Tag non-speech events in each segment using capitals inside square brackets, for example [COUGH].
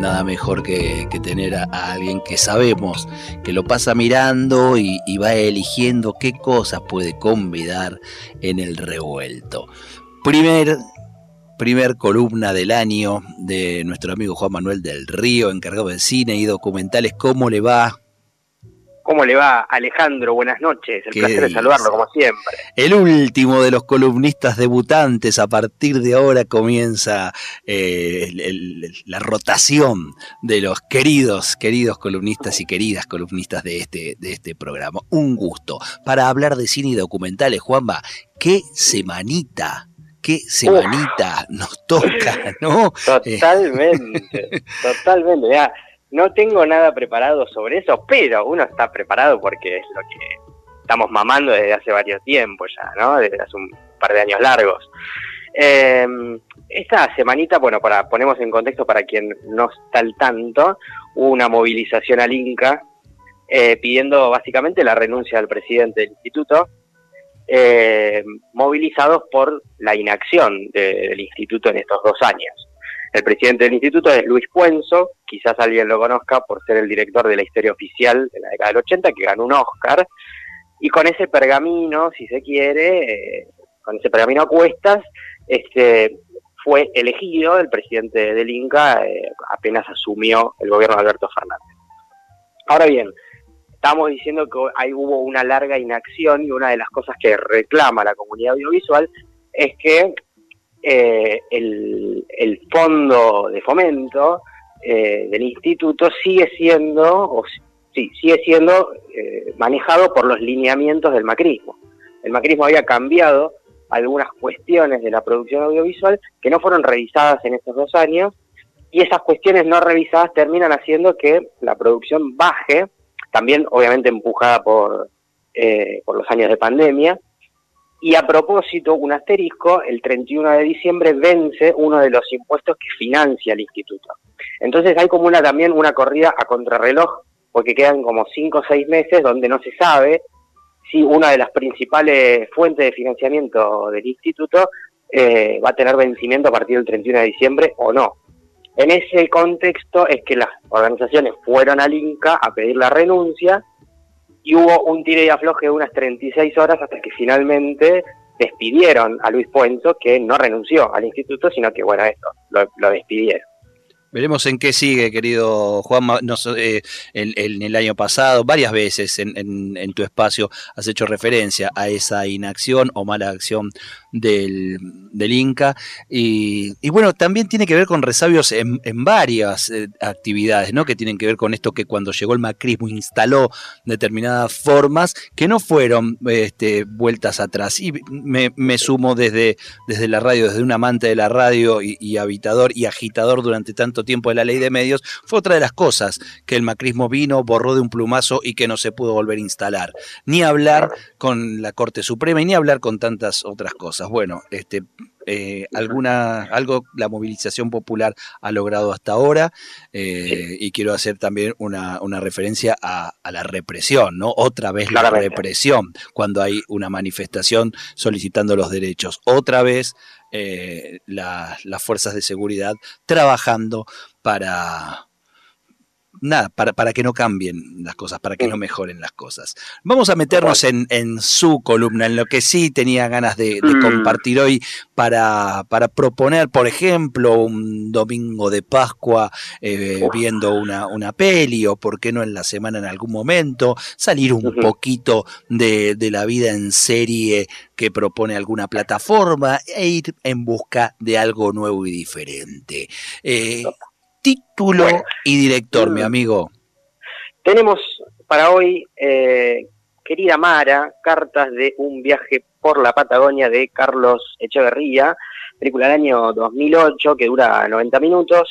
nada mejor que, tener a, alguien que sabemos que lo pasa mirando y, va eligiendo qué cosas puede convidar en el revuelto. Primer, primer columna del año de nuestro amigo Juan Manuel del Río, encargado de cine y documentales. ¿Cómo le va? ¿Cómo le va, Alejandro? Buenas noches. El placer de saludarlo, como siempre. El último de los columnistas debutantes. A partir de ahora comienza eh, la rotación de los queridos, queridos columnistas y queridas columnistas de este, de este programa. Un gusto. Para hablar de cine y documentales, Juanba, qué semanita qué semanita nos toca, ¿no? [LAUGHS] Totalmente, totalmente. Ya, no tengo nada preparado sobre eso, pero uno está preparado porque es lo que estamos mamando desde hace varios tiempos ya, ¿no? Desde hace un par de años largos. Eh, esta semanita, bueno, para ponemos en contexto para quien no está al tanto, hubo una movilización al Inca eh, pidiendo básicamente la renuncia del presidente del instituto, eh, movilizados por la inacción del instituto en estos dos años. El presidente del instituto es Luis Puenzo, quizás alguien lo conozca por ser el director de la historia oficial de la década del 80, que ganó un Oscar, y con ese pergamino, si se quiere, eh, con ese pergamino a cuestas, este, fue elegido el presidente del Inca eh, apenas asumió el gobierno de Alberto Fernández. Ahora bien, estamos diciendo que ahí hubo una larga inacción y una de las cosas que reclama la comunidad audiovisual es que eh, el, fondo de fomento eh, del instituto sigue siendo, sí, sigue siendo eh, manejado por los lineamientos del macrismo. El macrismo había cambiado algunas cuestiones de la producción audiovisual que no fueron revisadas en estos dos años y esas cuestiones no revisadas terminan haciendo que la producción baje, también obviamente empujada por, por los años de pandemia, y a propósito, un asterisco, el 31 de diciembre vence uno de los impuestos que financia el instituto. Entonces hay como una también una corrida a contrarreloj, porque quedan como cinco o seis meses donde no se sabe si una de las principales fuentes de financiamiento del instituto eh, va a tener vencimiento a partir del 31 de diciembre o no. En ese contexto es que las organizaciones fueron al Inca a pedir la renuncia y hubo un tire y afloje de unas 36 horas hasta que finalmente despidieron a Luis Puenzo, que no renunció al instituto, sino que, bueno, esto, lo despidieron. Veremos en qué sigue, querido Juan. Eh, en, el año pasado, varias veces en, tu espacio has hecho referencia a esa inacción o mala acción del, Inca. Y, bueno, también tiene que ver con resabios en, varias eh, actividades, ¿no? Que tienen que ver con esto que cuando llegó el macrismo instaló determinadas formas que no fueron este, vueltas atrás. Y me, sumo desde, desde la radio, desde un amante de la radio y habitador y agitador durante tanto tiempo de la ley de medios, fue otra de las cosas que el macrismo vino, borró de un plumazo y que no se pudo volver a instalar. Ni hablar con la Corte Suprema y ni hablar con tantas otras cosas. Bueno, este, eh, alguna, algo la movilización popular ha logrado hasta ahora eh, y quiero hacer también una, referencia a, la represión, ¿no? Otra vez la represión cuando hay una manifestación solicitando los derechos. Otra vez eh, las fuerzas de seguridad trabajando para, nada, para, para, que no cambien las cosas, para que no mejoren las cosas. Vamos a meternos en, en su columna, en lo que sí tenía ganas de, mm. compartir hoy para, para, proponer, por ejemplo, un domingo de Pascua eh, viendo una, una peli o, por qué no, en la semana en algún momento, salir un poquito de, de la vida en serie que propone alguna plataforma e ir en busca de algo nuevo y diferente. Eh, título y director, mi mm. amigo. Tenemos para hoy, eh, querida Mara, cartas de un viaje por la Patagonia de Carlos Echeverría, película del año 2008 que dura 90 minutos.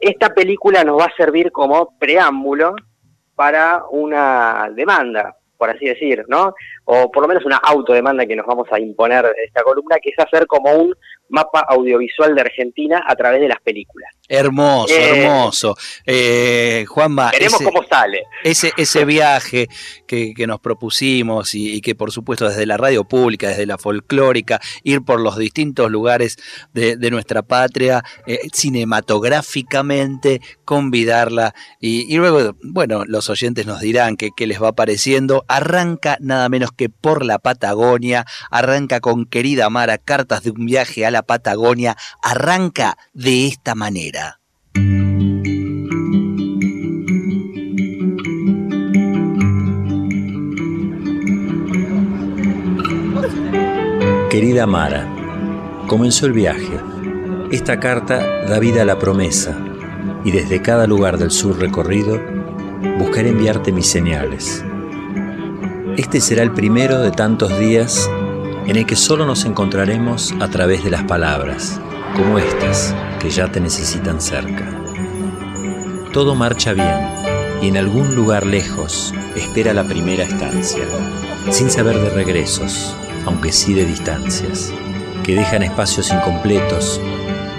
Esta película nos va a servir como preámbulo para una demanda, por así decir, ¿no? O por lo menos una autodemanda que nos vamos a imponer en esta columna, que es hacer como un mapa audiovisual de Argentina a través de las películas. Hermoso, Eh, hermoso. Eh, Juanma, Veremos ese, cómo sale. ese, ese viaje que, que nos propusimos y, y que por supuesto desde la radio pública, desde la folclórica, ir por los distintos lugares de, de nuestra patria, eh, cinematográficamente, convidarla y, y luego, bueno, los oyentes nos dirán que- qué les va pareciendo. Arranca nada menos que por la Patagonia, arranca con querida Mara, cartas de un viaje a la Patagonia, arranca de esta manera. Querida Mara, comenzó el viaje. Esta carta da vida a la promesa y desde cada lugar del sur recorrido buscaré enviarte mis señales. Este será el primero de tantos días en el que solo nos encontraremos a través de las palabras, como estas, que ya te necesitan cerca. Todo marcha bien y en algún lugar lejos espera la primera estancia, sin saber de regresos, aunque sí de distancias, que dejan espacios incompletos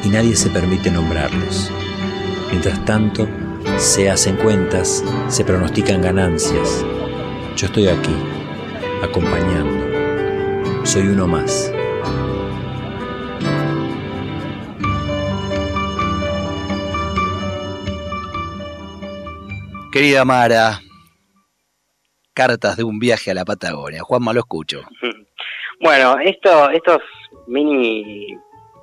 y nadie se permite nombrarlos. Mientras tanto, se hacen cuentas, se pronostican ganancias. Yo estoy aquí, acompañando. Soy uno más. Querida Mara, cartas de un viaje a la Patagonia. Juanma, lo escucho. Bueno, esto, estos mini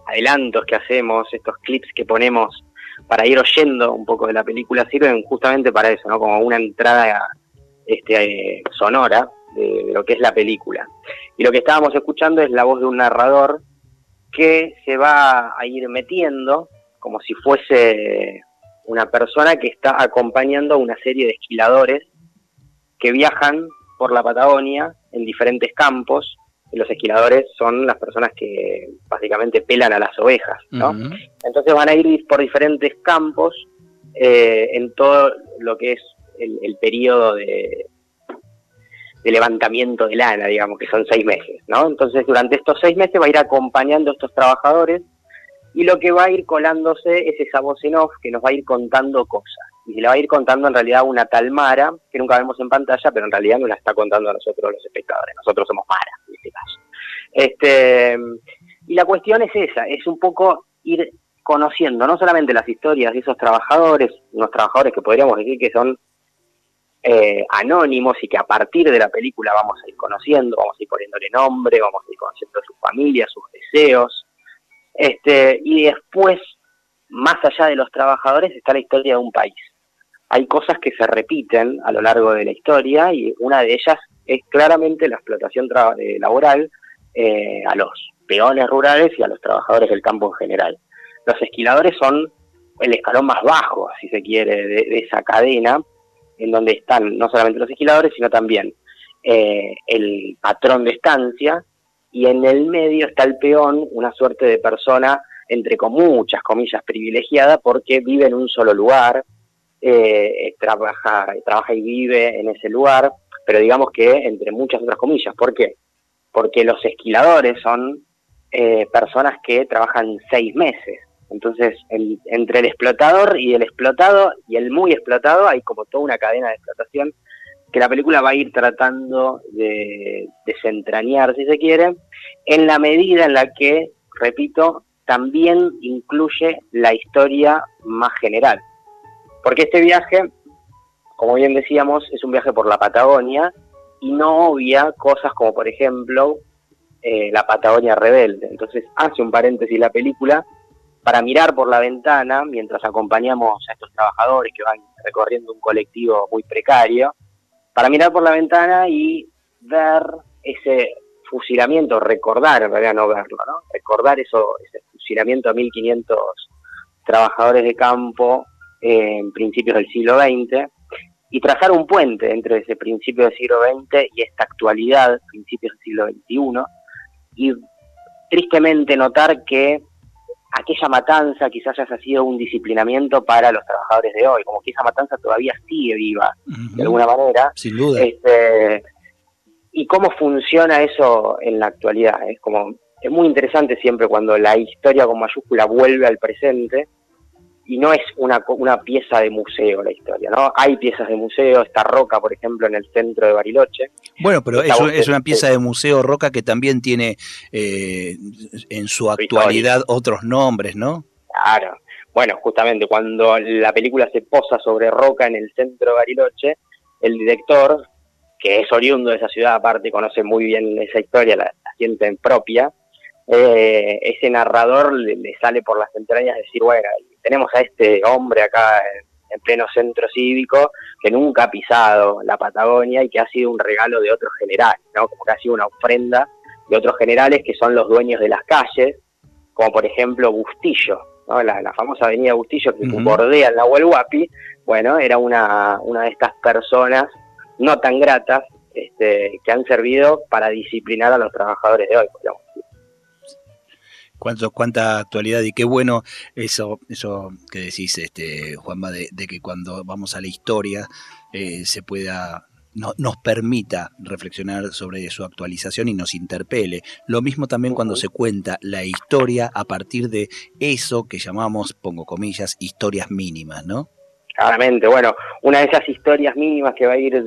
adelantos que hacemos, estos clips que ponemos para ir oyendo un poco de la película, sirven justamente para eso, ¿no? Como una entrada este, sonora de, de lo que es la película. Y lo que estábamos escuchando es la voz de un narrador que se va a ir metiendo como si fuese una persona que está acompañando a una serie de esquiladores que viajan por la Patagonia en diferentes campos. Los esquiladores son las personas que básicamente pelan a las ovejas, ¿no? Entonces van a ir por diferentes campos eh, en todo lo que es el, el periodo de, de levantamiento de lana, digamos, que son seis meses, ¿no? Entonces durante estos seis meses va a ir acompañando a estos trabajadores y lo que va a ir colándose es esa voz en off que nos va a ir contando cosas. Y la va a ir contando en realidad una tal Mara, que nunca vemos en pantalla, pero en realidad nos la está contando a nosotros los espectadores. Nosotros somos Mara, en este caso. Este, y la cuestión es esa, es un poco ir conociendo no solamente las historias de esos trabajadores, unos trabajadores que podríamos decir que son eh, anónimos y que a partir de la película vamos a ir conociendo, vamos a ir poniéndole nombre, vamos a ir conociendo su familia, sus deseos, este, y después, más allá de los trabajadores, está la historia de un país. Hay cosas que se repiten a lo largo de la historia y una de ellas es claramente la explotación eh, laboral eh, a los peones rurales y a los trabajadores del campo en general. Los esquiladores son el escalón más bajo, si se quiere, de, esa cadena, en donde están no solamente los esquiladores, sino también eh, el patrón de estancia, y en el medio está el peón, una suerte de persona, entre muchas comillas, privilegiada, porque vive en un solo lugar, eh, trabaja, trabaja y vive en ese lugar, pero digamos que entre muchas otras comillas. ¿Por qué? Porque los esquiladores son eh, personas que trabajan seis meses. Entonces, entre el explotador y el explotado y el muy explotado hay como toda una cadena de explotación que la película va a ir tratando de desentrañar, si se quiere, en la medida en la que, repito, también incluye la historia más general. Porque este viaje, como bien decíamos, es un viaje por la Patagonia y no obvia cosas como, por ejemplo, eh, la Patagonia rebelde. Entonces hace un paréntesis la película para mirar por la ventana, mientras acompañamos a estos trabajadores que van recorriendo un colectivo muy precario, para mirar por la ventana y ver ese fusilamiento, recordar, en realidad no verlo. Recordar eso, ese fusilamiento a 1500 trabajadores de campo eh, en principios del siglo XX y trazar un puente entre ese principio del siglo XX y esta actualidad, principios del siglo XXI, y tristemente notar que aquella matanza quizás haya sido un disciplinamiento para los trabajadores de hoy, como que esa matanza todavía sigue viva, de alguna manera. Sin duda. Este, y cómo funciona eso en la actualidad. Es como es muy interesante siempre cuando la historia con mayúscula vuelve al presente y no es una, una pieza de museo la historia, ¿no? Hay piezas de museo, esta roca, por ejemplo, en el centro de Bariloche. Bueno, pero es, es, una pieza de museo roca que también tiene eh, en su actualidad otros nombres, ¿no? Claro. Bueno, justamente cuando la película se posa sobre roca en el centro de Bariloche, el director, que es oriundo de esa ciudad, aparte conoce muy bien esa historia, la, la siente en propia, eh, ese narrador le, sale por las entrañas decir, bueno, tenemos a este hombre acá en, pleno centro cívico que nunca ha pisado la Patagonia y que ha sido un regalo de otros generales, ¿no? Como que ha sido una ofrenda de otros generales que son los dueños de las calles, como por ejemplo Bustillo, ¿no? la, famosa avenida Bustillo que bordea el Nahuel Huapi, bueno, era una, una de estas personas no tan gratas este, que han servido para disciplinar a los trabajadores de hoy, podríamos Cuánto, cuánta actualidad y qué bueno eso, eso que decís, este, Juanma, de, que cuando vamos a la historia eh, se pueda no, nos permita reflexionar sobre su actualización y nos interpele. Lo mismo también cuando se cuenta la historia a partir de eso que llamamos, pongo comillas, historias mínimas, ¿no? Claramente, bueno, una de esas historias mínimas que va a ir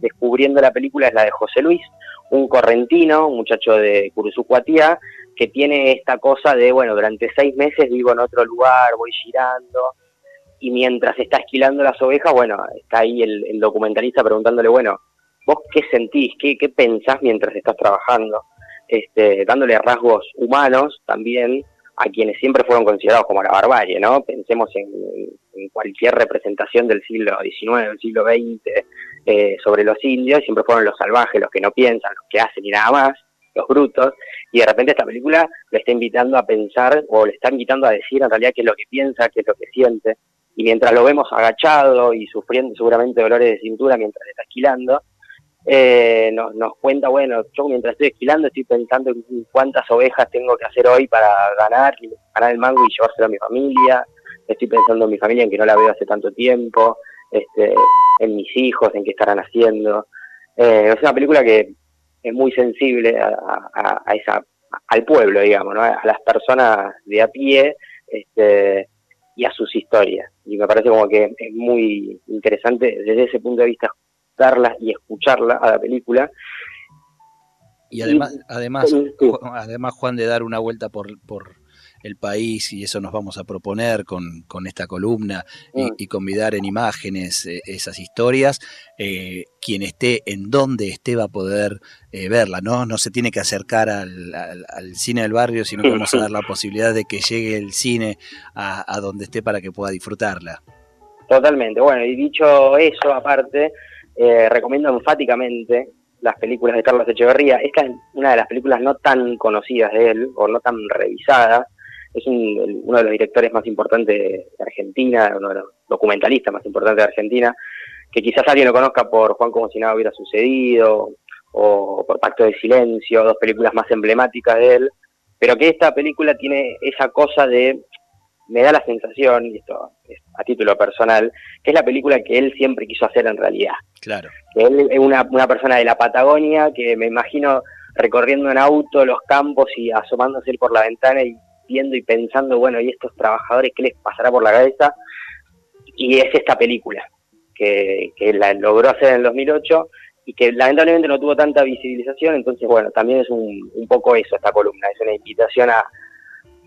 descubriendo la película es la de José Luis, un correntino, un muchacho de Curuzucuatía, que tiene esta cosa de, bueno, durante seis meses vivo en otro lugar, voy girando, y mientras está esquilando las ovejas, bueno, está ahí el, documentalista preguntándole, bueno, ¿vos qué sentís? ¿Qué, qué pensás mientras estás trabajando? Este, dándole rasgos humanos también a quienes siempre fueron considerados como la barbarie, ¿no? Pensemos en, cualquier representación del siglo XIX, del siglo XX, eh, sobre los indios, siempre fueron los salvajes, los que no piensan, los que hacen y nada más, los brutos, y de repente esta película le está invitando a pensar o le está invitando a decir en realidad qué es lo que piensa, qué es lo que siente, y mientras lo vemos agachado y sufriendo seguramente dolores de cintura mientras está esquilando, eh, nos, nos cuenta, bueno, yo mientras estoy esquilando estoy pensando en cuántas ovejas tengo que hacer hoy para ganar, ganar el mango y llevárselo a mi familia, estoy pensando en mi familia en que no la veo hace tanto tiempo, este, en mis hijos, en qué estarán haciendo. Eh, es una película que es muy sensible a, esa, al pueblo, digamos, ¿no? a las personas de a pie este, y a sus historias. Y me parece como que es muy interesante desde ese punto de vista darla y escucharla a la película. Y además, además, además Juan de dar una vuelta por, por el país y eso nos vamos a proponer con, con esta columna y, convidar en imágenes eh, esas historias. Eh, quien esté en donde esté va a poder eh, verla, ¿no? No se tiene que acercar al, al, cine del barrio, sino que vamos a [LAUGHS] dar la posibilidad de que llegue el cine a, a donde esté para que pueda disfrutarla. Totalmente. Bueno, y dicho eso, aparte, recomiendo enfáticamente las películas de Carlos Echeverría. Esta es una de las películas no tan conocidas de él, o no tan revisadas, es uno de los directores más importantes de Argentina, uno de los documentalistas más importantes de Argentina, que quizás alguien lo conozca por Juan como si nada hubiera sucedido, o por Pacto de Silencio, dos películas más emblemáticas de él, pero que esta película tiene esa cosa de, me da la sensación, y esto es a título personal, que es la película que él siempre quiso hacer en realidad. Claro. Que él es una, una persona de la Patagonia que me imagino recorriendo en auto los campos y asomándose por la ventana y y pensando, bueno, ¿y estos trabajadores qué les pasará por la cabeza? Y es esta película, que, la logró hacer en el 2008 y que lamentablemente no tuvo tanta visibilización, entonces, bueno, también es un, un poco eso esta columna, es una invitación a,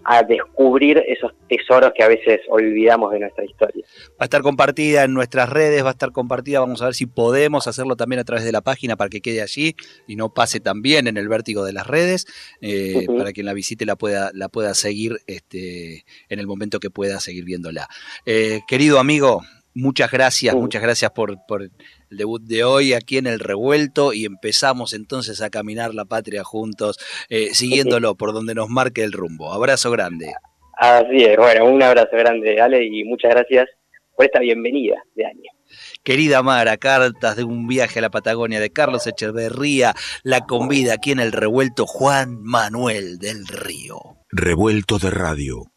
a descubrir esos tesoros que a veces olvidamos de nuestra historia. Va a estar compartida en nuestras redes, va a estar compartida, vamos a ver si podemos hacerlo también a través de la página para que quede allí y no pase también en el vértigo de las redes, eh, para quien la visite la pueda, la pueda seguir este, en el momento que pueda seguir viéndola. Eh, querido amigo, Muchas gracias, muchas gracias por, por, el debut de hoy aquí en el revuelto y empezamos entonces a caminar la patria juntos, eh, siguiéndolo por donde nos marque el rumbo. Abrazo grande. Así es, bueno, un abrazo grande, Ale, y muchas gracias por esta bienvenida de año. Querida Mara, cartas de un viaje a la Patagonia de Carlos Echeverría, la convida aquí en el revuelto Juan Manuel del Río. Revuelto de radio.